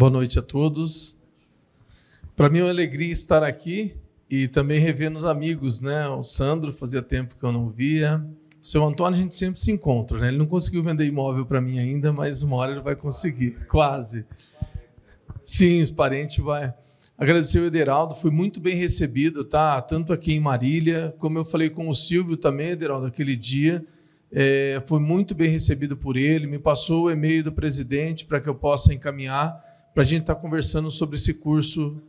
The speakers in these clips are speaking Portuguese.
Boa noite a todos. Para mim é uma alegria estar aqui e também revendo os amigos, né? O Sandro, fazia tempo que eu não via. O seu Antônio, a gente sempre se encontra, né? Ele não conseguiu vender imóvel para mim ainda, mas uma hora ele vai conseguir, quase. Sim, os parentes vai. Agradecer o Ederaldo, foi muito bem recebido, tá? Tanto aqui em Marília, como eu falei com o Silvio também, Ederaldo, aquele dia. É, foi muito bem recebido por ele, me passou o e-mail do presidente para que eu possa encaminhar para a gente estar tá conversando sobre esse curso,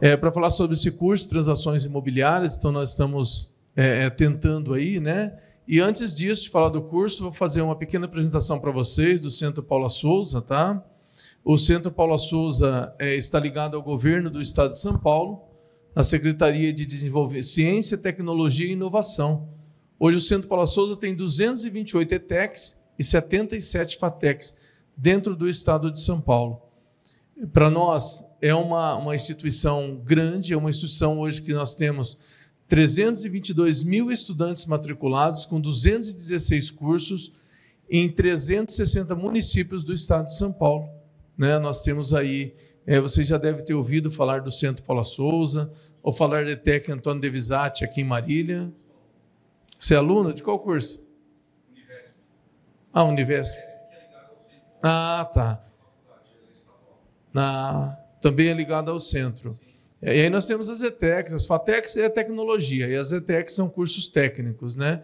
é, para falar sobre esse curso, transações imobiliárias. Então, nós estamos é, é, tentando aí, né? E antes disso, de falar do curso, vou fazer uma pequena apresentação para vocês do Centro Paula Souza, tá? O Centro Paula Souza é, está ligado ao governo do Estado de São Paulo, na Secretaria de Desenvolvimento, Ciência, Tecnologia e Inovação. Hoje o Centro Paula Souza tem 228 ETECs e 77 FATECs dentro do Estado de São Paulo para nós é uma, uma instituição grande, é uma instituição hoje que nós temos 322 mil estudantes matriculados, com 216 cursos em 360 municípios do estado de São Paulo. Né? Nós temos aí, é, você já deve ter ouvido falar do Centro Paula Souza, ou falar da ETEC Antônio Devisati aqui em Marília. Você é aluno de qual curso? Univesp. Ah, Univesp. Ah, tá na, também é ligado ao centro. E aí nós temos as ETECs, as FATECs é tecnologia, e as ETECs são cursos técnicos, né?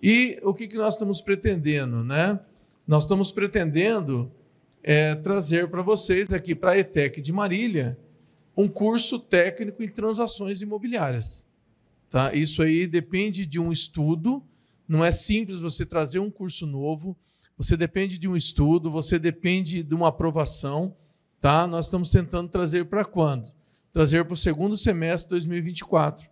E o que, que nós estamos pretendendo, né? Nós estamos pretendendo é, trazer para vocês aqui, para a ETEC de Marília, um curso técnico em transações imobiliárias. Tá? Isso aí depende de um estudo, não é simples você trazer um curso novo, você depende de um estudo, você depende de uma aprovação, Tá? Nós estamos tentando trazer para quando? Trazer para o segundo semestre de 2024.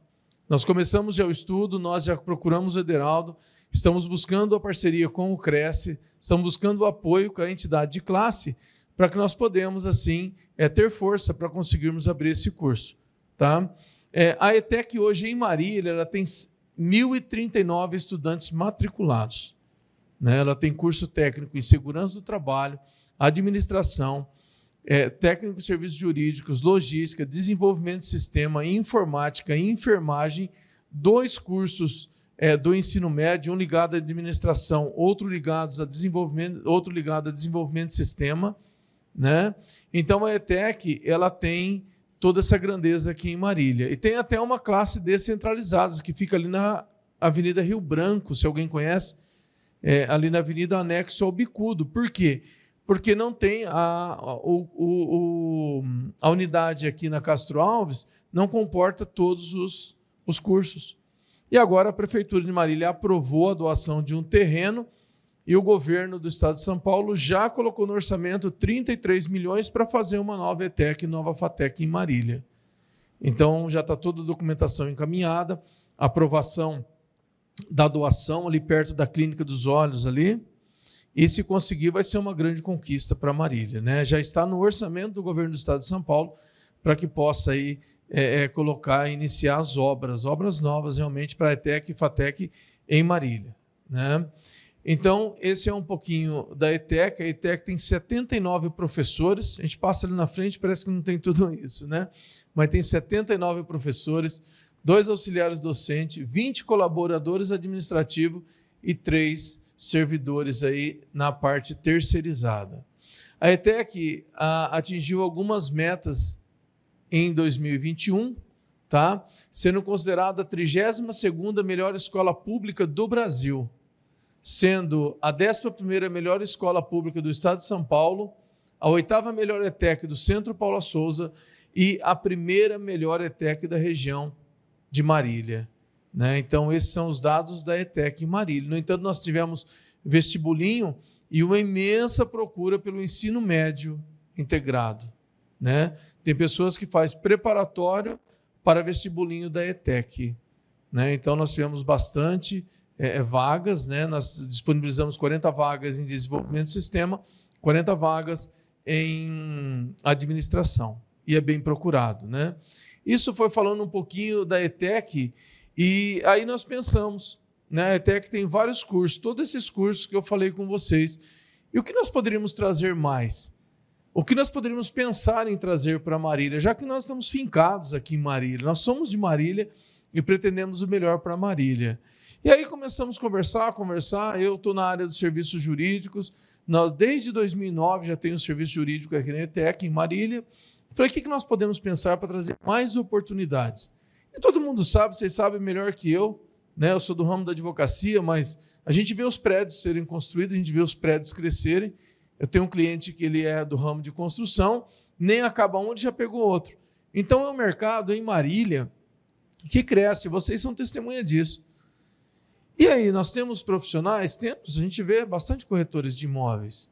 Nós começamos já o estudo, nós já procuramos o Ederaldo, estamos buscando a parceria com o Cresce, estamos buscando o apoio com a entidade de classe para que nós podemos, assim, é, ter força para conseguirmos abrir esse curso. Tá? É, a ETEC hoje em Marília ela tem 1.039 estudantes matriculados. Né? Ela tem curso técnico em segurança do trabalho, administração, é, técnico de serviços jurídicos, logística, desenvolvimento de sistema, informática enfermagem, dois cursos é, do ensino médio, um ligado à administração, outro ligado a desenvolvimento, outro ligado a desenvolvimento de sistema, né? Então a ETEC ela tem toda essa grandeza aqui em Marília e tem até uma classe descentralizada que fica ali na Avenida Rio Branco, se alguém conhece, é, ali na Avenida Anexo ao Bicudo. Por quê? Não tem a, o, o, a unidade aqui na Castro Alves não comporta todos os, os cursos. E agora a Prefeitura de Marília aprovou a doação de um terreno e o governo do estado de São Paulo já colocou no orçamento 33 milhões para fazer uma nova ETEC, nova FATEC em Marília. Então já está toda a documentação encaminhada, aprovação da doação ali perto da Clínica dos Olhos ali, e se conseguir, vai ser uma grande conquista para Marília. Né? Já está no orçamento do governo do estado de São Paulo para que possa aí, é, é, colocar, iniciar as obras, obras novas realmente para a ETEC e FATEC em Marília. Né? Então, esse é um pouquinho da ETEC. A ETEC tem 79 professores. A gente passa ali na frente, parece que não tem tudo isso, né? Mas tem 79 professores, dois auxiliares docentes, 20 colaboradores administrativos e três servidores aí na parte terceirizada. A ETEC a, atingiu algumas metas em 2021, tá? sendo considerada a 32ª melhor escola pública do Brasil, sendo a 11ª melhor escola pública do estado de São Paulo, a oitava melhor ETEC do Centro Paula Souza e a primeira melhor ETEC da região de Marília. Né? Então, esses são os dados da ETEC em Marília. No entanto, nós tivemos vestibulinho e uma imensa procura pelo ensino médio integrado. Né? Tem pessoas que fazem preparatório para vestibulinho da ETEC. Né? Então, nós tivemos bastante é, é vagas, né? nós disponibilizamos 40 vagas em desenvolvimento de sistema, 40 vagas em administração, e é bem procurado. Né? Isso foi falando um pouquinho da ETEC e aí nós pensamos, né? A ETEC tem vários cursos, todos esses cursos que eu falei com vocês. E o que nós poderíamos trazer mais? O que nós poderíamos pensar em trazer para Marília, já que nós estamos fincados aqui em Marília, nós somos de Marília e pretendemos o melhor para Marília. E aí começamos a conversar, conversar. Eu estou na área dos serviços jurídicos. Nós, desde 2009, já tenho um serviço jurídico aqui na ETEC, em Marília. Falei, o que nós podemos pensar para trazer mais oportunidades? E todo mundo sabe, vocês sabem melhor que eu, né? Eu sou do ramo da advocacia, mas a gente vê os prédios serem construídos, a gente vê os prédios crescerem. Eu tenho um cliente que ele é do ramo de construção, nem acaba um, já pegou outro. Então é um mercado em Marília que cresce, vocês são testemunha disso. E aí, nós temos profissionais? Temos, a gente vê bastante corretores de imóveis,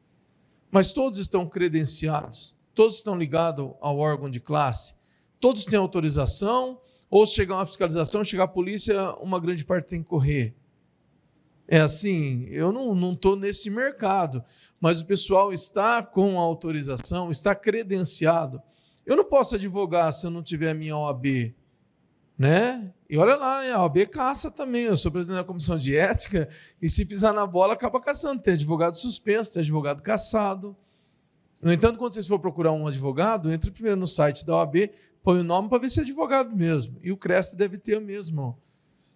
mas todos estão credenciados, todos estão ligados ao órgão de classe, todos têm autorização, ou chegar uma fiscalização, chegar a polícia, uma grande parte tem que correr. É assim, eu não estou nesse mercado mas o pessoal está com autorização, está credenciado. Eu não posso advogar se eu não tiver a minha OAB, né? E olha lá, a OAB caça também. Eu sou presidente da comissão de ética e se pisar na bola acaba caçando. Tem advogado suspenso, tem advogado caçado. No entanto, quando vocês for procurar um advogado, entre primeiro no site da OAB, põe o nome para ver se é advogado mesmo. E o CREST deve ter o mesmo,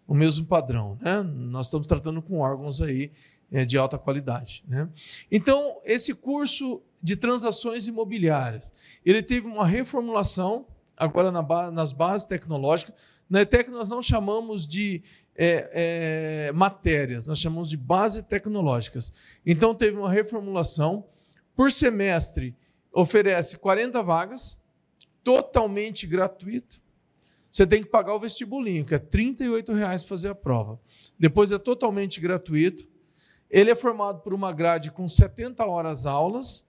o mesmo padrão. Né? Nós estamos tratando com órgãos aí é, de alta qualidade. Né? Então, esse curso de transações imobiliárias, ele teve uma reformulação agora na nas bases tecnológicas. Na ETEC nós não chamamos de é, é, matérias, nós chamamos de bases tecnológicas. Então, teve uma reformulação. Por semestre, oferece 40 vagas, totalmente gratuito. Você tem que pagar o vestibulinho, que é 38 reais para fazer a prova. Depois é totalmente gratuito. Ele é formado por uma grade com 70 horas aulas,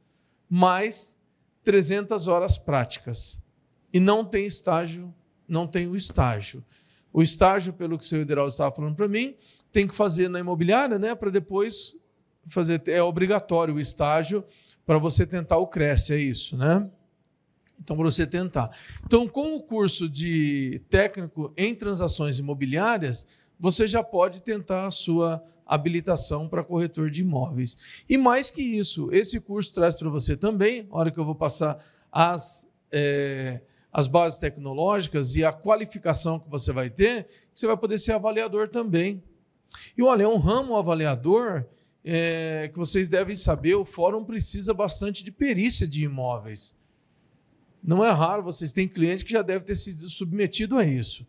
mais 300 horas práticas. E não tem estágio, não tem o estágio. O estágio, pelo que o senhor Ederaldo estava falando para mim, tem que fazer na imobiliária, né, para depois fazer. É obrigatório o estágio para você tentar o Cresce, é isso, né? Então, para você tentar. Então, com o curso de técnico em transações imobiliárias, você já pode tentar a sua habilitação para corretor de imóveis. E mais que isso, esse curso traz para você também, a hora que eu vou passar as, é, as bases tecnológicas e a qualificação que você vai ter, você vai poder ser avaliador também. E olha, é um ramo avaliador é, que vocês devem saber, o fórum precisa bastante de perícia de imóveis. Não é raro, vocês têm cliente que já deve ter sido submetido a isso,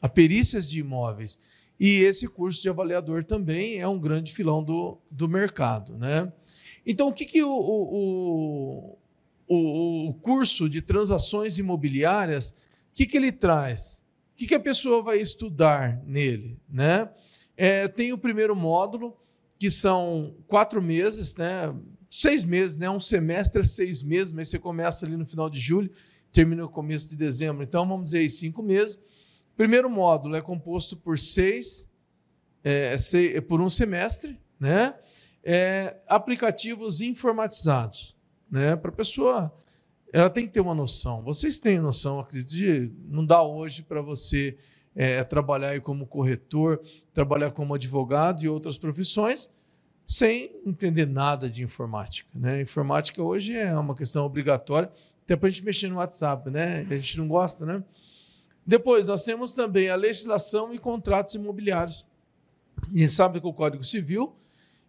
a perícias de imóveis. E esse curso de avaliador também é um grande filão do, do mercado. Né? Então, o que, que o, o, o, o curso de transações imobiliárias, o que, que ele traz? O que, que a pessoa vai estudar nele? Né? É, tem o primeiro módulo, que são quatro meses, né? Seis meses, né? um semestre é seis meses, mas você começa ali no final de julho, termina no começo de dezembro. Então, vamos dizer aí, cinco meses. O primeiro módulo é composto por seis, é, seis por um semestre, né? É, aplicativos informatizados, né? Para a pessoa, ela tem que ter uma noção. Vocês têm noção, acredito, não dá hoje para você é, trabalhar como corretor, trabalhar como advogado e outras profissões sem entender nada de informática, né? Informática hoje é uma questão obrigatória, até para a gente mexer no WhatsApp, né? A gente não gosta, né? Depois, nós temos também a legislação e contratos imobiliários. E sabe que o Código Civil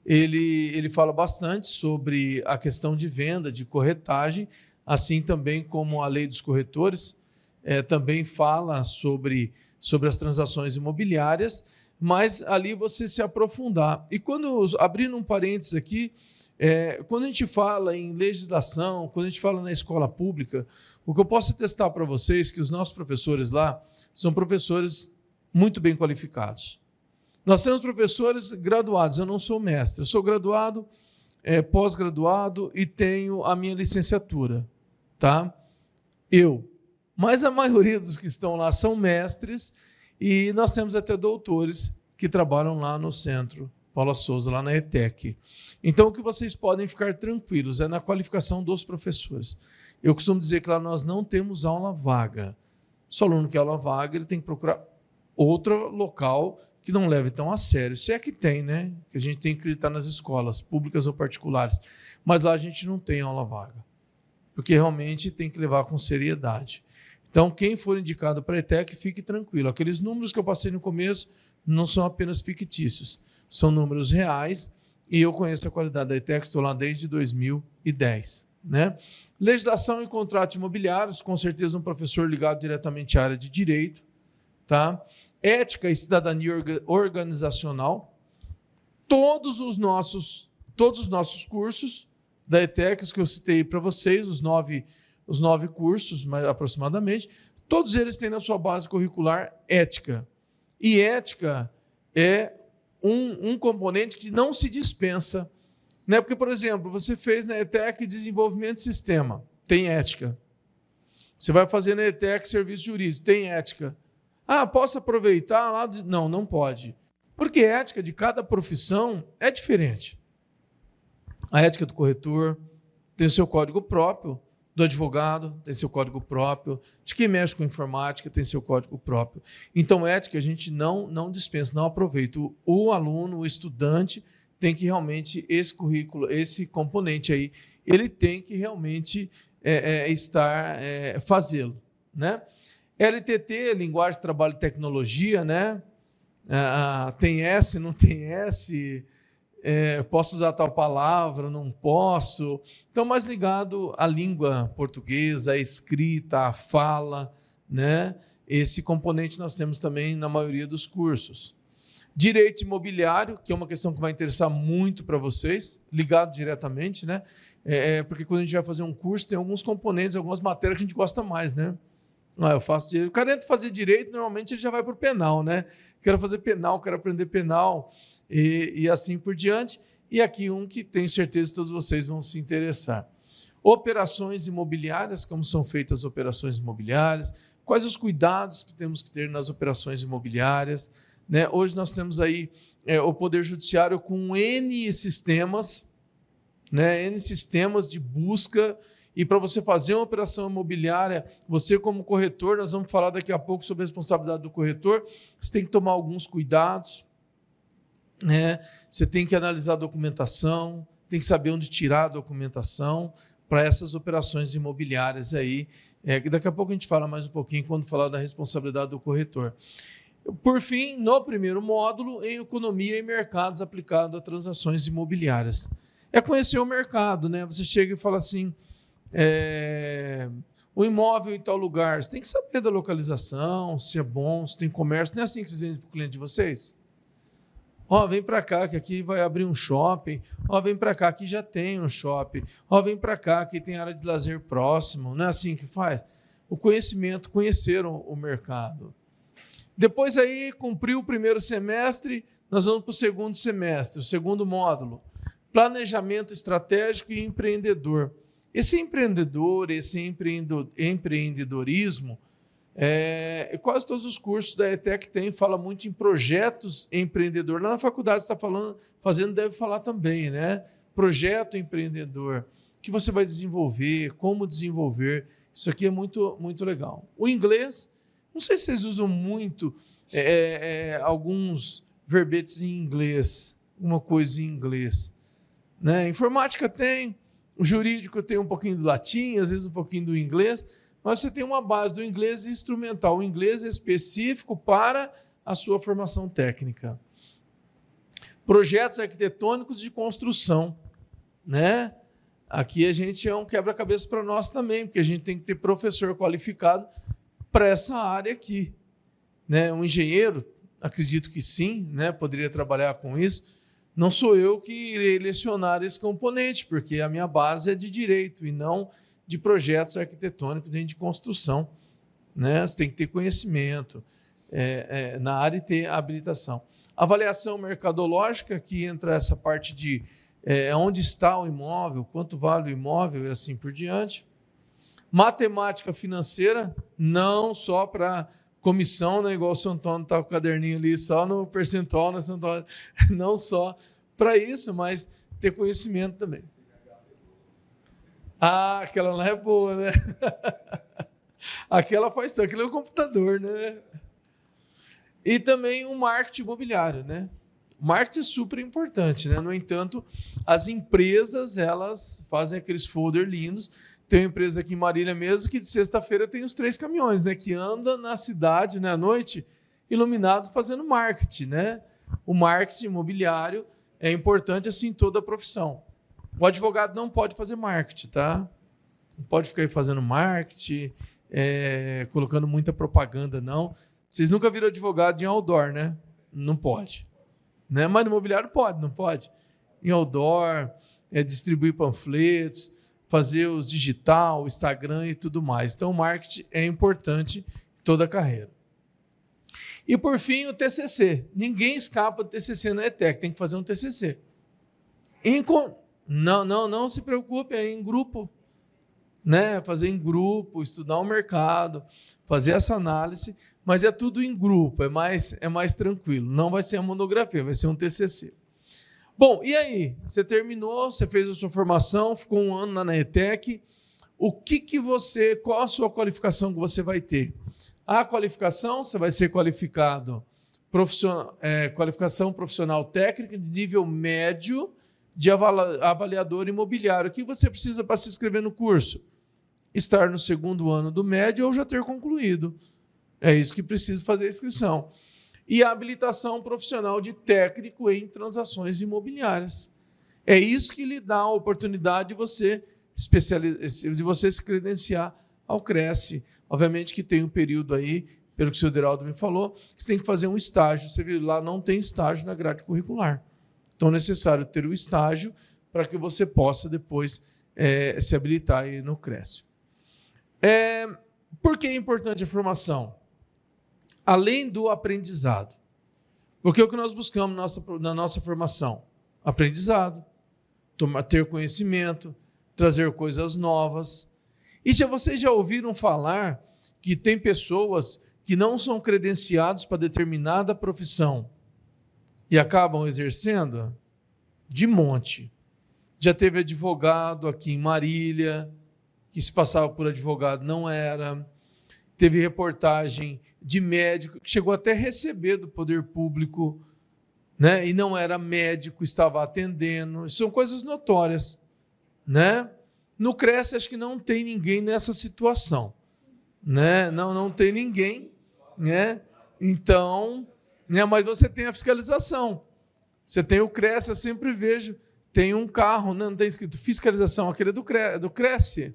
ele, ele fala bastante sobre a questão de venda, de corretagem, assim também como a lei dos corretores é, também fala sobre, sobre as transações imobiliárias, mas ali você se aprofundar. E quando, abrindo um parênteses aqui, é, quando a gente fala em legislação, quando a gente fala na escola pública, o que eu posso testar para vocês é que os nossos professores lá são professores muito bem qualificados. Nós temos professores graduados, eu não sou mestre, eu sou graduado, é, pós-graduado e tenho a minha licenciatura, tá? Eu. Mas a maioria dos que estão lá são mestres e nós temos até doutores que trabalham lá no centro Paula Souza, lá na ETEC. Então, o que vocês podem ficar tranquilos é na qualificação dos professores. Eu costumo dizer que lá nós não temos aula vaga. Se o aluno quer aula vaga, ele tem que procurar outro local que não leve tão a sério. Se é que tem, né? Que a gente tem que acreditar nas escolas, públicas ou particulares. Mas lá a gente não tem aula vaga. porque realmente tem que levar com seriedade. Então, quem for indicado para a ETEC, fique tranquilo. Aqueles números que eu passei no começo não são apenas fictícios, são números reais e eu conheço a qualidade da ETEC, estou lá desde 2010. Né? Legislação e contratos imobiliários, com certeza um professor ligado diretamente à área de direito. Tá? Ética e cidadania organizacional. Todos os nossos, todos os nossos cursos da ETEC, que eu citei para vocês, os nove, os nove cursos, mais aproximadamente, todos eles têm na sua base curricular ética. E ética é um, um componente que não se dispensa. Né? Porque, por exemplo, você fez na ETEC desenvolvimento de sistema, tem ética. Você vai fazer na ETEC serviço jurídico, tem ética. Ah, posso aproveitar lá? Não, não pode. Porque a ética de cada profissão é diferente. A ética do corretor tem o seu código próprio, do advogado tem seu código próprio, de quem mexe com informática tem seu código próprio. Então, ética a gente não, não dispensa, não aproveita. O, aluno, o estudante, tem que realmente, esse currículo, esse componente aí, ele tem que realmente é, é, estar, é, fazê-lo. Né? LTT, Linguagem Trabalho e Tecnologia, né? Ah, tem S, não tem S, é, posso usar tal palavra, não posso. Então, mais ligado à língua portuguesa, à escrita, à fala, né? Esse componente nós temos também na maioria dos cursos. Direito imobiliário, que é uma questão que vai interessar muito para vocês, ligado diretamente, né? É, é, porque quando a gente vai fazer um curso, tem alguns componentes, algumas matérias que a gente gosta mais, né? Ah, eu faço direito. O cara entra fazer direito, normalmente ele já vai para o penal, né? Quero fazer penal, quero aprender penal e, e assim por diante. E aqui um que tenho certeza que todos vocês vão se interessar. Operações imobiliárias, como são feitas as operações imobiliárias, quais os cuidados que temos que ter nas operações imobiliárias. Né? Hoje nós temos aí é, o Poder Judiciário com N sistemas, né? N sistemas de busca. E para você fazer uma operação imobiliária, você, como corretor, nós vamos falar daqui a pouco sobre a responsabilidade do corretor, você tem que tomar alguns cuidados né? Você tem que analisar a documentação, tem que saber onde tirar a documentação para essas operações imobiliárias aí. É, daqui a pouco a gente fala mais um pouquinho quando falar da responsabilidade do corretor. Por fim, no primeiro módulo, em economia e mercados aplicado a transações imobiliárias. É conhecer o mercado, né? Você chega e fala assim: é, o imóvel em tal lugar, você tem que saber da localização, se é bom, se tem comércio. Não é assim que vocês vendem para o cliente de vocês? Ó, vem para cá que aqui vai abrir um shopping. Ó, vem para cá que já tem um shopping. Ó, vem para cá que tem área de lazer próximo. Não é assim que faz? O conhecimento, conheceram o mercado. Depois aí cumpriu o primeiro semestre, nós vamos para o segundo semestre, o segundo módulo. Planejamento estratégico e empreendedor. Esse empreendedor, esse empreendedorismo, é, quase todos os cursos da ETEC tem, fala muito em projetos empreendedor. Lá na faculdade está falando, fazendo, deve falar também, né? Projeto empreendedor, que você vai desenvolver, como desenvolver. Isso aqui é muito, muito legal. O inglês, não sei se vocês usam muito é, é, é alguns verbetes em inglês, uma coisa em inglês. Né? Informática tem, o jurídico tem um pouquinho do latim, às vezes um pouquinho do inglês mas você tem uma base do inglês instrumental, o inglês específico para a sua formação técnica. Projetos arquitetônicos de construção, né? Aqui a gente é um quebra-cabeça para nós também, porque a gente tem que ter professor qualificado para essa área aqui, né? Um engenheiro, acredito que sim, né? Poderia trabalhar com isso. Não sou eu que irei lecionar esse componente, porque a minha base é de direito e não de projetos arquitetônicos dentro de construção. Né? Você tem que ter conhecimento é, é, na área e ter habilitação. Avaliação mercadológica, que entra essa parte de é, onde está o imóvel, quanto vale o imóvel e assim por diante. Matemática financeira, não só para comissão, né, igual o São Antônio está com o caderninho ali, só no percentual, né, Antônio? não só para isso, mas ter conhecimento também. Ah, aquela lá é boa, né? aquela faz tudo, aquilo é um computador, né? E também o marketing imobiliário, né? O marketing é super importante, né? No entanto, as empresas, elas fazem aqueles folder lindos, Tem uma empresa aqui em Marília mesmo que de sexta-feira tem os três caminhões, né? Que anda na cidade, né, à noite, iluminado fazendo marketing, né? O marketing imobiliário é importante assim em toda a profissão. O advogado não pode fazer marketing, tá? Não pode ficar aí fazendo marketing, é, colocando muita propaganda, não. Vocês nunca viram advogado em outdoor, né? Não pode. Né? Mas no imobiliário pode, não pode? Em outdoor, é, distribuir panfletos, fazer os digital, Instagram e tudo mais. Então, o marketing é importante toda a carreira. E por fim, o TCC. Ninguém escapa do TCC na ETEC, tem que fazer um TCC. Não, não, não se preocupe, é em grupo. Né? Fazer em grupo, estudar o mercado, fazer essa análise, mas é tudo em grupo, é mais, é mais tranquilo. Não vai ser uma monografia, vai ser um TCC. Bom, e aí? Você terminou, você fez a sua formação, ficou um ano na ETEC. O que, que você, qual a sua qualificação que você vai ter? A qualificação, você vai ser qualificado profissional, é, qualificação profissional técnica de nível médio de avaliador imobiliário. O que você precisa para se inscrever no curso? Estar no segundo ano do médio ou já ter concluído. É isso que precisa fazer a inscrição. E a habilitação profissional de técnico em transações imobiliárias. É isso que lhe dá a oportunidade de você, de você se credenciar ao Cresce. Obviamente que tem um período aí, pelo que o senhor Deraldo me falou, que você tem que fazer um estágio. Você viu lá, não tem estágio na grade curricular. Então é necessário ter o estágio para que você possa depois é, se habilitar aí no Cresce. É, por que é importante a formação? Além do aprendizado. Porque é o que nós buscamos na nossa, formação? Aprendizado, ter conhecimento, trazer coisas novas, e já vocês já ouviram falar que tem pessoas que não são credenciados para determinada profissão e acabam exercendo? De monte. Já teve advogado aqui em Marília, que se passava por advogado não era. Teve reportagem de médico que chegou até a receber do poder público, né? E não era médico, estava atendendo. São coisas notórias, né? No Cresce, acho que não tem ninguém nessa situação. Né? Não, não tem ninguém. Né? Então, né? mas você tem a fiscalização. Você tem o Cresce, eu sempre vejo, tem um carro, não tem escrito fiscalização, aquele é do, Cre do Cresce.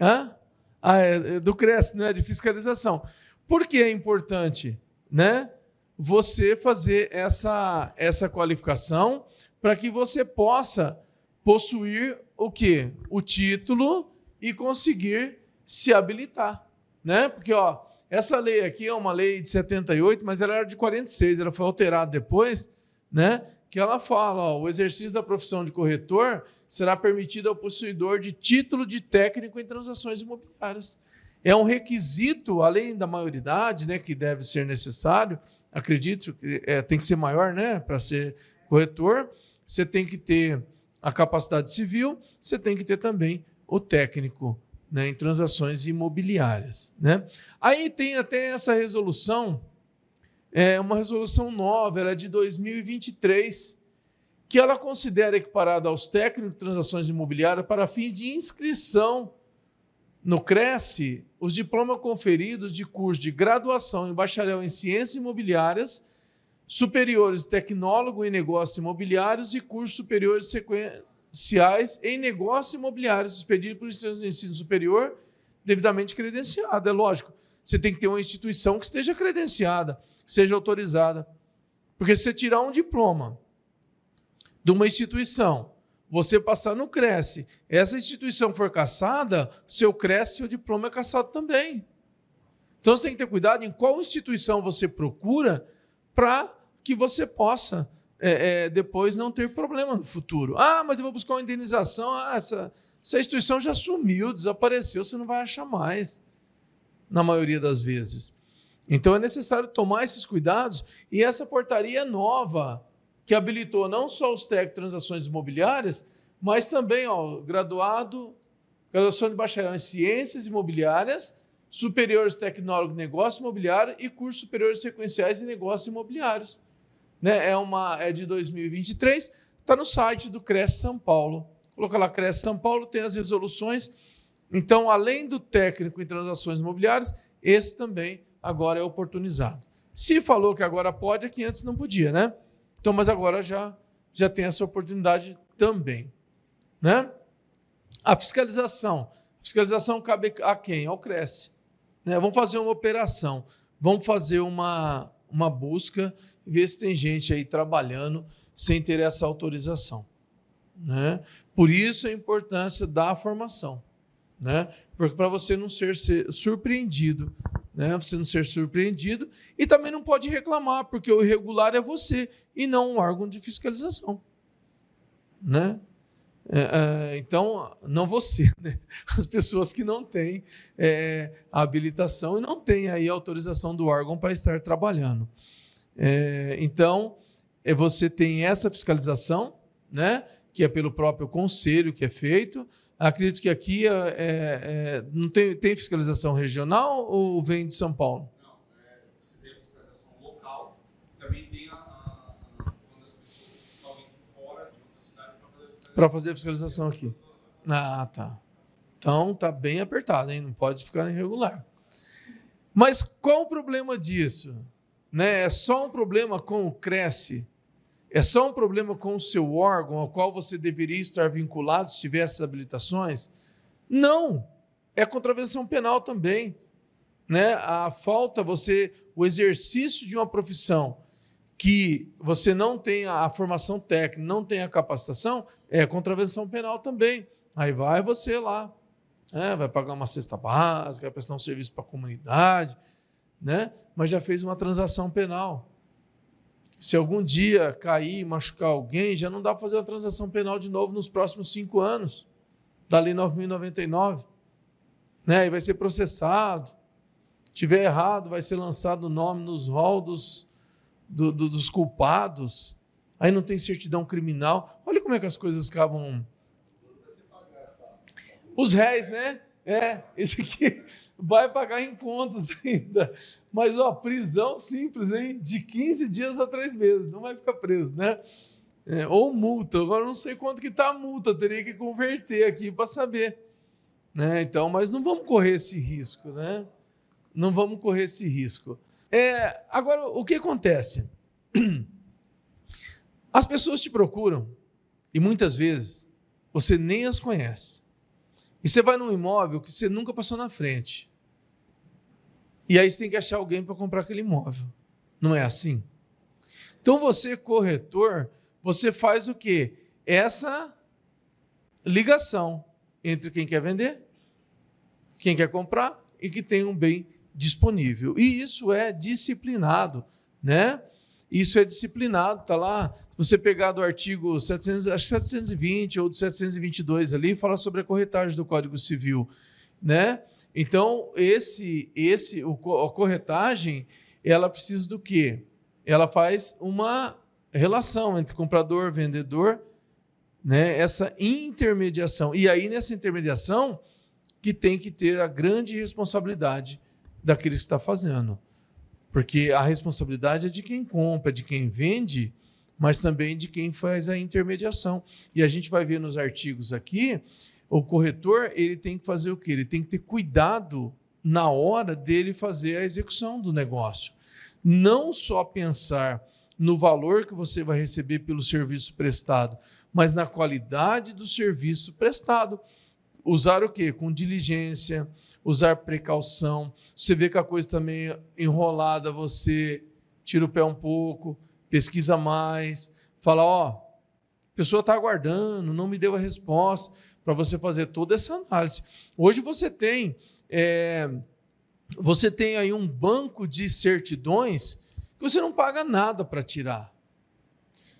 Hã? Ah, é, é do Cresce, não é de fiscalização. Por que é importante? Né? Você fazer essa, essa qualificação para que você possa possuir o que? O título e conseguir se habilitar, né? Porque ó, essa lei aqui é uma lei de 78, mas ela era de 46, ela foi alterada depois, né? Que ela fala, ó, o exercício da profissão de corretor será permitido ao possuidor de título de técnico em transações imobiliárias. É um requisito, além da maioridade, né, que deve ser necessário, acredito que é, tem que ser maior, né, para ser corretor, você tem que ter a capacidade civil, você tem que ter também o técnico né, em transações imobiliárias. Né? Aí tem até essa resolução, é uma resolução nova, ela é de 2023, que ela considera equiparada aos técnicos de transações imobiliárias para fim de inscrição no Cresce os diplomas conferidos de curso de graduação em bacharel em ciências imobiliárias superiores tecnólogo em negócios imobiliários e cursos superiores sequenciais em negócios imobiliários expedidos por instituição de ensino superior devidamente credenciada. É lógico, você tem que ter uma instituição que esteja credenciada, que seja autorizada. Porque se você tirar um diploma de uma instituição, você passar no Cresce, essa instituição for caçada, seu Cresce, seu diploma é caçado também. Então você tem que ter cuidado em qual instituição você procura para que você possa é, é, depois não ter problema no futuro. Ah, mas eu vou buscar uma indenização. Ah, essa, essa instituição já sumiu, desapareceu, você não vai achar mais, na maioria das vezes. Então é necessário tomar esses cuidados e essa portaria nova, que habilitou não só os técnicos de transações imobiliárias, mas também ó, graduado, graduação de bacharel em ciências imobiliárias, superiores tecnólogos de negócio imobiliário e cursos superiores sequenciais em negócios imobiliários né? É uma é de 2023, está no site do Cresce São Paulo. Coloca lá Cresce São Paulo, tem as resoluções Então, além do técnico em transações imobiliárias, esse também agora é oportunizado. Se falou que agora pode, é que antes não podia, né? Então, mas agora já, já tem essa oportunidade também. Né? A fiscalização. A fiscalização cabe a quem? Ao Cresce. Né? Vamos fazer uma operação, vamos fazer uma, uma busca, ver se tem gente aí trabalhando sem ter essa autorização. Né? Por isso a importância da formação. Né? Porque para você não ser, ser surpreendido né? Você não ser surpreendido e também não pode reclamar, porque o irregular é você e não um órgão de fiscalização, né? É, é, então, não você, né? as pessoas que não têm é, habilitação e não têm aí autorização do órgão para estar trabalhando. É, então, é, você tem essa fiscalização, né? que é pelo próprio conselho que é feito, Acredito que aqui é, é, é, não tem, tem fiscalização regional ou vem de São Paulo? Não, é, você tem a fiscalização local, também tem a, a, quando as pessoas estão vindo fora de outra cidade para fazer a fiscalização. Para fazer a fiscalização aqui. Ah, tá. Então tá bem apertado, hein? Não pode ficar irregular. Mas qual o problema disso? Né? É só um problema com o Cresce? É só um problema com o seu órgão ao qual você deveria estar vinculado se tivesse habilitações? Não. É contravenção penal também. Né? A falta, você, o exercício de uma profissão que você não tem a formação técnica, não tem a capacitação, é contravenção penal também. Aí vai você lá, né? vai pagar uma cesta básica, vai prestar um serviço para a comunidade, né? mas já fez uma transação penal. Se algum dia cair e machucar alguém, já não dá para fazer uma transação penal de novo nos próximos cinco anos, da Lei 9.099. Né? E vai ser processado. Se tiver errado, vai ser lançado o nome nos rol dos, do, do, dos culpados. Aí não tem certidão criminal. Olha como é que as coisas acabam. Os réis, né? É, esse aqui vai pagar em contas ainda. Mas, ó, prisão simples, hein? De 15 dias a 3 meses, não vai ficar preso, né? É, ou multa, agora não sei quanto que está a multa, teria que converter aqui para saber. Né? Então, mas não vamos correr esse risco, né? Não vamos correr esse risco. É, agora, o que acontece? As pessoas te procuram e muitas vezes você nem as conhece. E você vai num imóvel que você nunca passou na frente. E aí você tem que achar alguém para comprar aquele imóvel. Não é assim? Então você, corretor, você faz o quê? Essa ligação entre quem quer vender, quem quer comprar e que tem um bem disponível. E isso é disciplinado, né? Isso é disciplinado, tá lá. Se você pegar do artigo 700, acho 720 ou do 722 ali, fala sobre a corretagem do Código Civil, né? Então, esse, esse, o, a corretagem, ela precisa do quê? Ela faz uma relação entre comprador vendedor, né? essa intermediação. E aí, nessa intermediação, que tem que ter a grande responsabilidade daquele que está fazendo. Porque a responsabilidade é de quem compra, de quem vende, mas também de quem faz a intermediação. E a gente vai ver nos artigos aqui o corretor ele tem que fazer o quê? Ele tem que ter cuidado na hora dele fazer a execução do negócio. Não só pensar no valor que você vai receber pelo serviço prestado, mas na qualidade do serviço prestado. Usar o quê? Com diligência, usar precaução. Você vê que a coisa também tá enrolada, você tira o pé um pouco, pesquisa mais, fala, ó, a pessoa está aguardando, não me deu a resposta para você fazer toda essa análise. Hoje você tem é, você tem aí um banco de certidões que você não paga nada para tirar.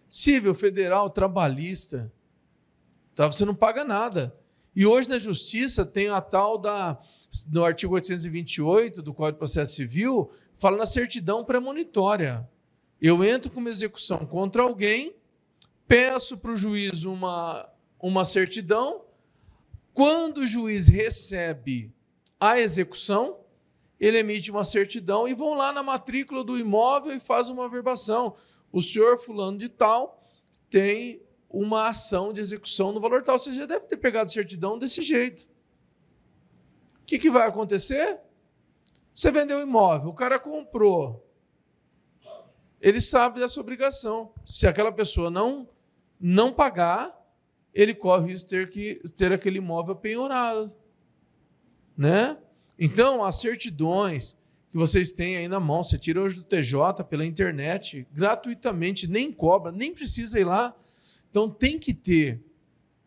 Civil, federal, trabalhista, tá? Você não paga nada. E hoje na justiça tem a tal da no artigo 828 do Código de Processo Civil, fala na certidão premonitória. Eu entro com uma execução contra alguém, peço para o juiz uma, uma certidão, quando o juiz recebe a execução, ele emite uma certidão e vão lá na matrícula do imóvel e faz uma verbação. O senhor fulano de tal tem uma ação de execução no valor tal. Você já deve ter pegado certidão desse jeito. que, que vai acontecer? Você vendeu o imóvel, o cara comprou. Ele sabe dessa obrigação. Se aquela pessoa não não pagar, ele corre o risco de ter que ter aquele imóvel penhorado, né? Então, as certidões que vocês têm aí na mão, você tira hoje do TJ pela internet, gratuitamente, nem cobra, nem precisa ir lá. Então, tem que ter.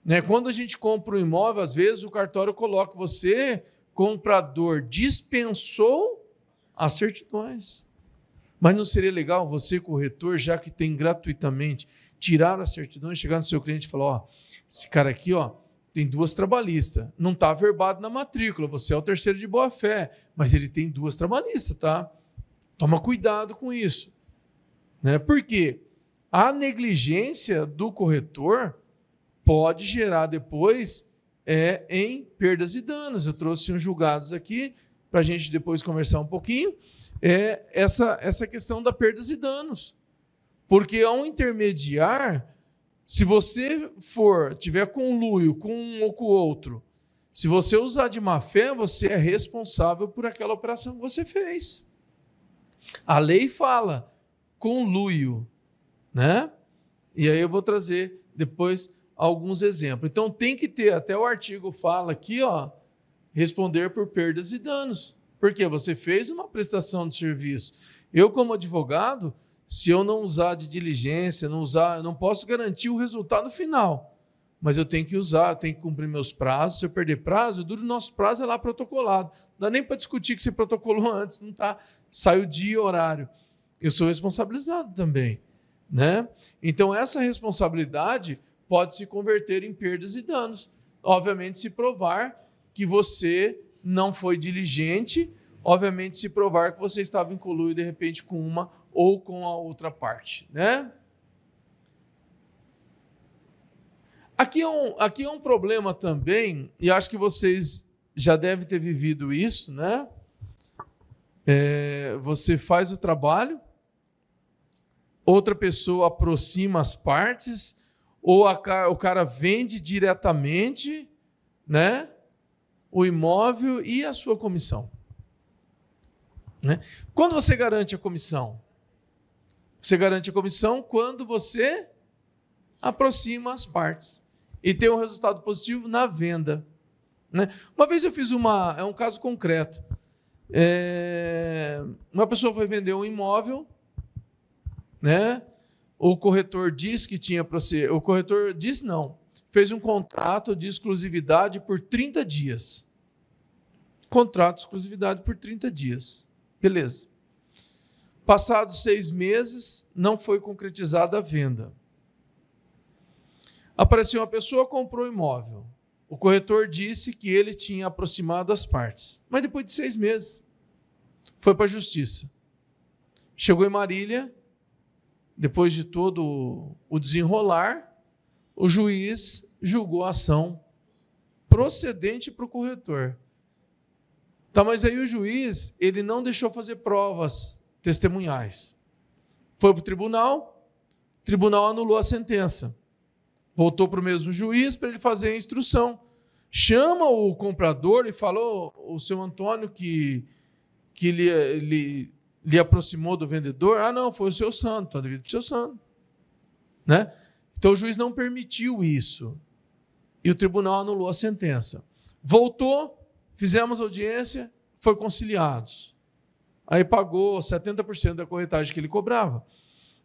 Né? Quando a gente compra um imóvel, às vezes o cartório coloca você, comprador, dispensou as certidões. Mas não seria legal você, corretor, já que tem gratuitamente, tirar a certidão e chegar no seu cliente e falar: ó, esse cara aqui, ó, tem duas trabalhistas. Não está verbado na matrícula, você é o terceiro de boa fé, mas ele tem duas trabalhistas, tá? Toma cuidado com isso. Né? Por quê? A negligência do corretor pode gerar depois é, em perdas e danos. Eu trouxe uns julgados aqui para a gente depois conversar um pouquinho. É essa, essa questão da perdas e danos. Porque ao intermediar, se você for, tiver conluio com um ou com o outro, se você usar de má fé, você é responsável por aquela operação que você fez. A lei fala conluio, né? E aí eu vou trazer depois alguns exemplos. Então tem que ter, até o artigo fala aqui, ó, responder por perdas e danos. Porque você fez uma prestação de serviço. Eu como advogado, se eu não usar de diligência, não usar, eu não posso garantir o resultado final. Mas eu tenho que usar, tenho que cumprir meus prazos. Se eu perder prazo, duro nosso prazo é lá protocolado. Não dá nem para discutir que você protocolou antes, não tá. Saiu dia e horário. Eu sou responsabilizado também, né? Então essa responsabilidade pode se converter em perdas e danos. Obviamente se provar que você não foi diligente, obviamente se provar que você estava incluído de repente com uma ou com a outra parte, né? Aqui é um, aqui é um problema também, e acho que vocês já devem ter vivido isso, né? É, você faz o trabalho, outra pessoa aproxima as partes, ou a, o cara vende diretamente, né? O imóvel e a sua comissão. Né? Quando você garante a comissão? Você garante a comissão quando você aproxima as partes e tem um resultado positivo na venda. Né? Uma vez eu fiz uma. É um caso concreto. É, uma pessoa foi vender um imóvel, né? O corretor disse que tinha O corretor disse não. Fez um contrato de exclusividade por 30 dias. Contrato de exclusividade por 30 dias. Beleza. Passados seis meses, não foi concretizada a venda. Apareceu uma pessoa, comprou o imóvel. O corretor disse que ele tinha aproximado as partes. Mas depois de seis meses, foi para a justiça. Chegou em Marília, depois de todo o desenrolar, o juiz julgou a ação procedente para o corretor. Tá, mas aí o juiz, ele não deixou fazer provas testemunhais. Foi para o tribunal, o tribunal anulou a sentença. Voltou para o mesmo juiz para ele fazer a instrução. Chama o comprador e falou: o seu Antônio que, que lhe, lhe, lhe aproximou do vendedor. Ah, não, foi o seu santo, está devido para o seu santo. Né? Então o juiz não permitiu isso. E o tribunal anulou a sentença. Voltou, fizemos audiência, foi conciliados. Aí pagou 70% da corretagem que ele cobrava.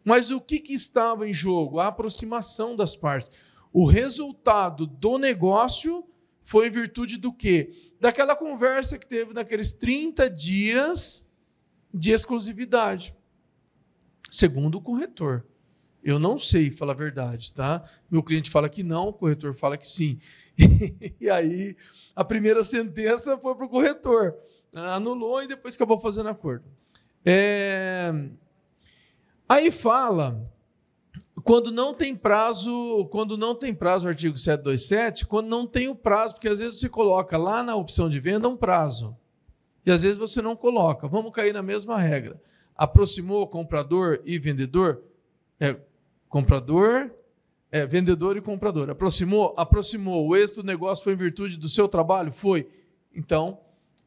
Mas o que, que estava em jogo? A aproximação das partes. O resultado do negócio foi em virtude do quê? Daquela conversa que teve naqueles 30 dias de exclusividade. Segundo o corretor. Eu não sei falar a verdade, tá? Meu cliente fala que não, o corretor fala que sim. E aí, a primeira sentença foi para o corretor anulou e depois acabou fazendo acordo. É... Aí fala quando não tem prazo, quando não tem prazo, o artigo 727, quando não tem o prazo, porque às vezes você coloca lá na opção de venda um prazo. E às vezes você não coloca. Vamos cair na mesma regra. Aproximou comprador e vendedor? É, comprador, é, vendedor e comprador. Aproximou? Aproximou. O êxito do negócio foi em virtude do seu trabalho? Foi. Então,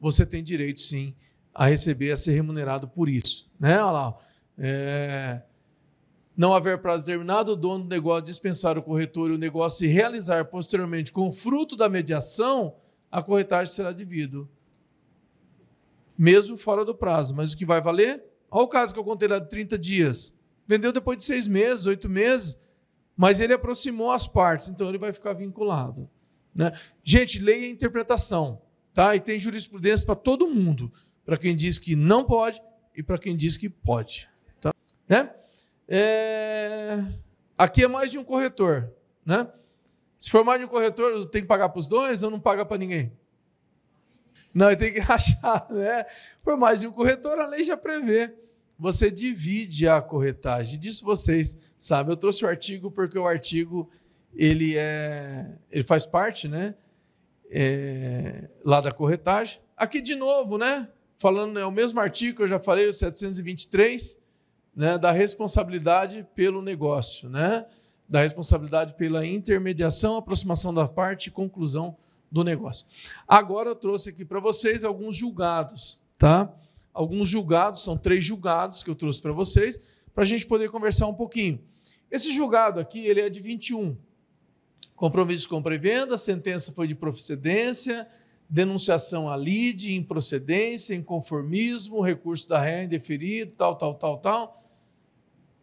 você tem direito sim a receber, a ser remunerado por isso. Né? Olha lá. É... Não haver prazo determinado, o dono do negócio dispensar o corretor e o negócio se realizar posteriormente com o fruto da mediação, a corretagem será devido. Mesmo fora do prazo. Mas o que vai valer? Olha o caso que eu contei lá de 30 dias. Vendeu depois de seis meses, oito meses, mas ele aproximou as partes, então ele vai ficar vinculado. Né? Gente, leia a interpretação. Tá? E tem jurisprudência para todo mundo. Para quem diz que não pode e para quem diz que pode. Tá? Né? É... Aqui é mais de um corretor. Né? Se for mais de um corretor, tem que pagar para os dois ou não paga para ninguém? Não, tem que achar, né? Por mais de um corretor, a lei já prevê. Você divide a corretagem. Disso vocês sabem. Eu trouxe o artigo porque o artigo ele é, ele faz parte, né? É, lá da corretagem. Aqui de novo, né? Falando é o mesmo artigo que eu já falei, o 723 né, da responsabilidade pelo negócio, né, da responsabilidade pela intermediação, aproximação da parte e conclusão do negócio. Agora eu trouxe aqui para vocês alguns julgados, tá? Alguns julgados, são três julgados que eu trouxe para vocês, para a gente poder conversar um pouquinho. Esse julgado aqui, ele é de 21. Compromisso de compra e venda, sentença foi de procedência, denunciação a lide, improcedência, inconformismo, recurso da ré indeferido, tal, tal, tal, tal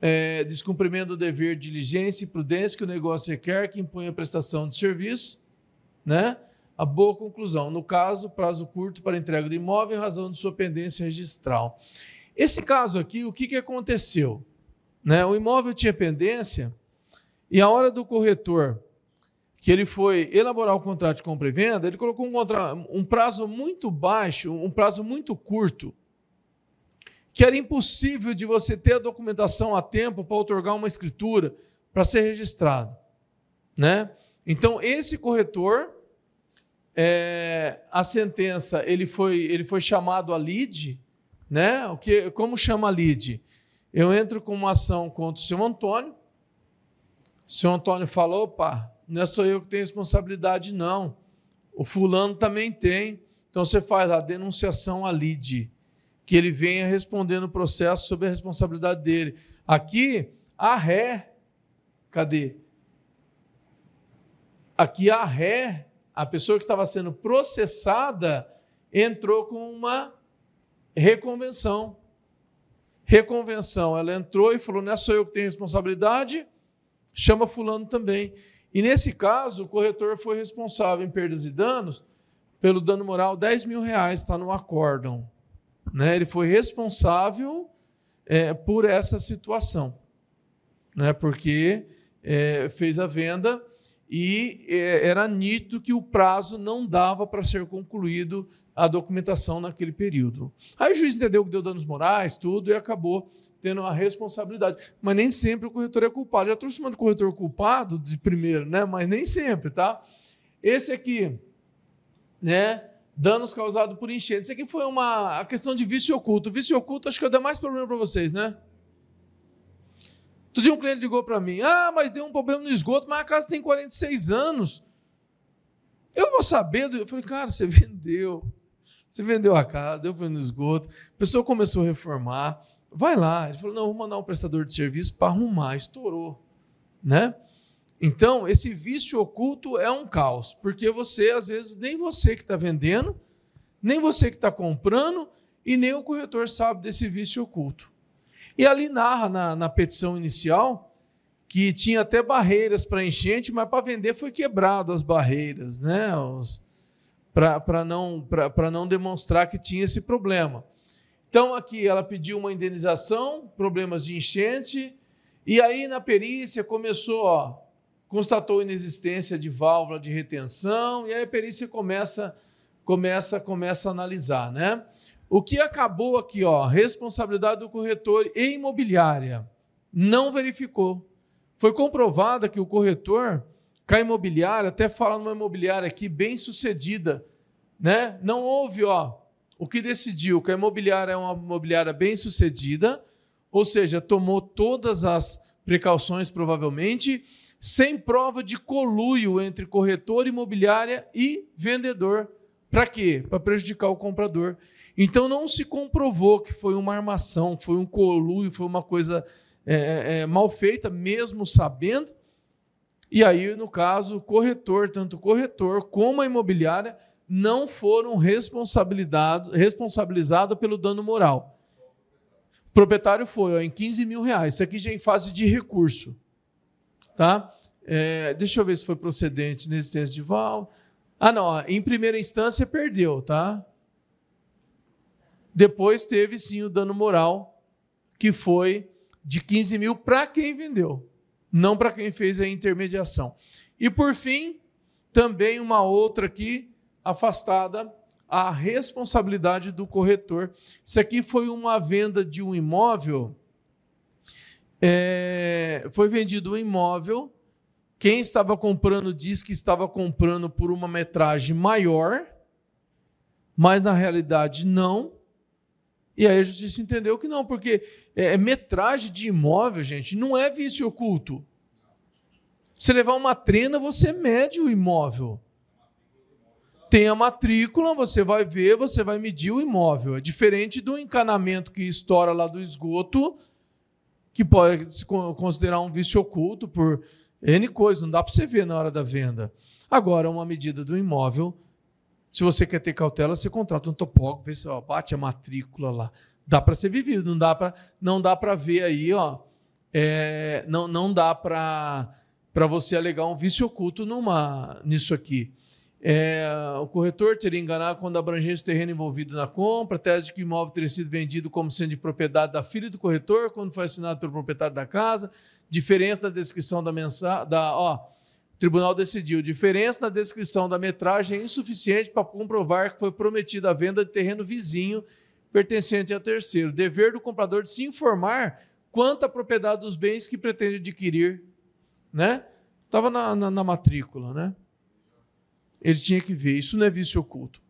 é, descumprimento do dever de diligência e prudência que o negócio requer, que impõe a prestação de serviço, né? A boa conclusão. No caso, prazo curto para entrega do imóvel em razão de sua pendência registral. Esse caso aqui, o que, que aconteceu? Né? O imóvel tinha pendência e a hora do corretor que ele foi elaborar o contrato de compra e venda, ele colocou um, contra... um prazo muito baixo, um prazo muito curto, que era impossível de você ter a documentação a tempo para otorgar uma escritura para ser registrado, né? Então esse corretor, é, a sentença ele foi ele foi chamado a lide, né? O que como chama a lide? Eu entro com uma ação contra o seu Antônio. O seu Antônio falou, opa, não é só eu que tenho responsabilidade, não. O fulano também tem. Então você faz a denunciação a lide que ele venha responder no processo sobre a responsabilidade dele. Aqui, a ré, cadê? Aqui, a ré, a pessoa que estava sendo processada, entrou com uma reconvenção. Reconvenção, ela entrou e falou: não é só eu que tenho responsabilidade, chama Fulano também. E nesse caso, o corretor foi responsável em perdas e danos pelo dano moral 10 mil reais, está no acórdão. Né? Ele foi responsável é, por essa situação, né? porque é, fez a venda e é, era nítido que o prazo não dava para ser concluído a documentação naquele período. Aí o juiz entendeu que deu danos morais, tudo, e acabou tendo a responsabilidade. Mas nem sempre o corretor é culpado. Já trouxe uma de corretor culpado de primeiro, né? Mas nem sempre, tá? Esse aqui, né? danos causados por enchente. Isso aqui foi uma a questão de vício oculto. Vício oculto acho que eu dei mais problema para vocês, né? Outro dia um cliente ligou para mim: Ah, mas deu um problema no esgoto, mas a casa tem 46 anos. Eu vou saber. Eu falei, cara, você vendeu. Você vendeu a casa, deu problema no esgoto. A pessoa começou a reformar. Vai lá. Ele falou: Não, vou mandar um prestador de serviço para arrumar. Estourou. Né? Então, esse vício oculto é um caos, porque você, às vezes, nem você que está vendendo, nem você que está comprando, e nem o corretor sabe desse vício oculto. E ali narra na, na petição inicial que tinha até barreiras para enchente, mas para vender foi quebrado as barreiras, né? Para não, não demonstrar que tinha esse problema. Então, aqui ela pediu uma indenização, problemas de enchente, e aí na perícia começou, ó, constatou inexistência de válvula de retenção e aí a perícia começa começa começa a analisar, né? O que acabou aqui, ó, responsabilidade do corretor e imobiliária não verificou. Foi comprovada que o corretor, com a imobiliária, até fala numa imobiliária aqui bem sucedida, né? Não houve, ó, o que decidiu que a imobiliária é uma imobiliária bem sucedida, ou seja, tomou todas as precauções provavelmente sem prova de coluio entre corretor imobiliária e vendedor Para quê? Para prejudicar o comprador. Então não se comprovou que foi uma armação, foi um colúio, foi uma coisa é, é, é, mal feita, mesmo sabendo. E aí, no caso, o corretor, tanto o corretor como a imobiliária, não foram responsabilizados responsabilizado pelo dano moral. O proprietário foi ó, em 15 mil reais. Isso aqui já é em fase de recurso. Tá? É, deixa eu ver se foi procedente inexistência de val. Ah, não. Ó, em primeira instância perdeu, tá? Depois teve sim o dano moral, que foi de 15 mil para quem vendeu, não para quem fez a intermediação. E por fim, também uma outra aqui afastada a responsabilidade do corretor. Isso aqui foi uma venda de um imóvel. É, foi vendido um imóvel. Quem estava comprando diz que estava comprando por uma metragem maior, mas na realidade não. E aí a justiça entendeu que não, porque é, é, metragem de imóvel, gente, não é vício oculto. Se levar uma trena, você mede o imóvel. Tem a matrícula, você vai ver, você vai medir o imóvel. É diferente do encanamento que estoura lá do esgoto, que pode se considerar um vício oculto por N coisas, não dá para você ver na hora da venda. Agora, uma medida do imóvel se você quer ter cautela, você contrata um topógrafo, vê se ó, bate a matrícula lá. Dá para ser vivido, não dá para não dá para ver aí, ó, é, não, não dá para para você alegar um vício oculto numa nisso aqui. É, o corretor teria enganado quando a abrangência do terreno envolvido na compra, tese de que o imóvel teria sido vendido como sendo de propriedade da filha do corretor quando foi assinado pelo proprietário da casa, diferença da descrição da mensagem, ó, tribunal decidiu: diferença na descrição da metragem é insuficiente para comprovar que foi prometida a venda de terreno vizinho pertencente a terceiro. Dever do comprador de se informar quanto à propriedade dos bens que pretende adquirir. Né? Estava na, na, na matrícula, né? Ele tinha que ver. Isso não é vício oculto.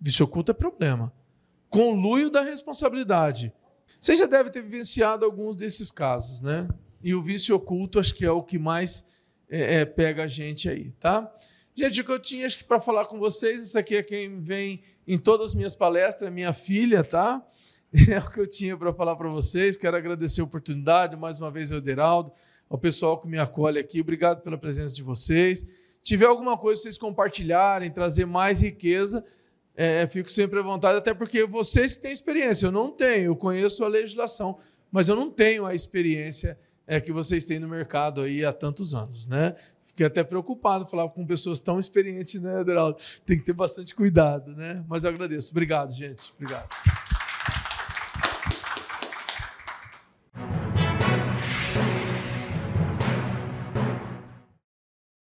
Vício oculto é problema. Conluio da responsabilidade. Você já deve ter vivenciado alguns desses casos, né? E o vício oculto acho que é o que mais é, é, pega a gente aí, tá? Gente, o que eu tinha para falar com vocês, isso aqui é quem vem em todas as minhas palestras, é minha filha, tá? É o que eu tinha para falar para vocês. Quero agradecer a oportunidade, mais uma vez, ao Deraldo, ao pessoal que me acolhe aqui. Obrigado pela presença de vocês. Tiver alguma coisa vocês compartilharem, trazer mais riqueza, é, fico sempre à vontade, até porque vocês que têm experiência, eu não tenho, eu conheço a legislação, mas eu não tenho a experiência é, que vocês têm no mercado aí há tantos anos, né? Fiquei até preocupado falar com pessoas tão experientes, né, Aderaldo? Tem que ter bastante cuidado, né? Mas eu agradeço. Obrigado, gente. Obrigado.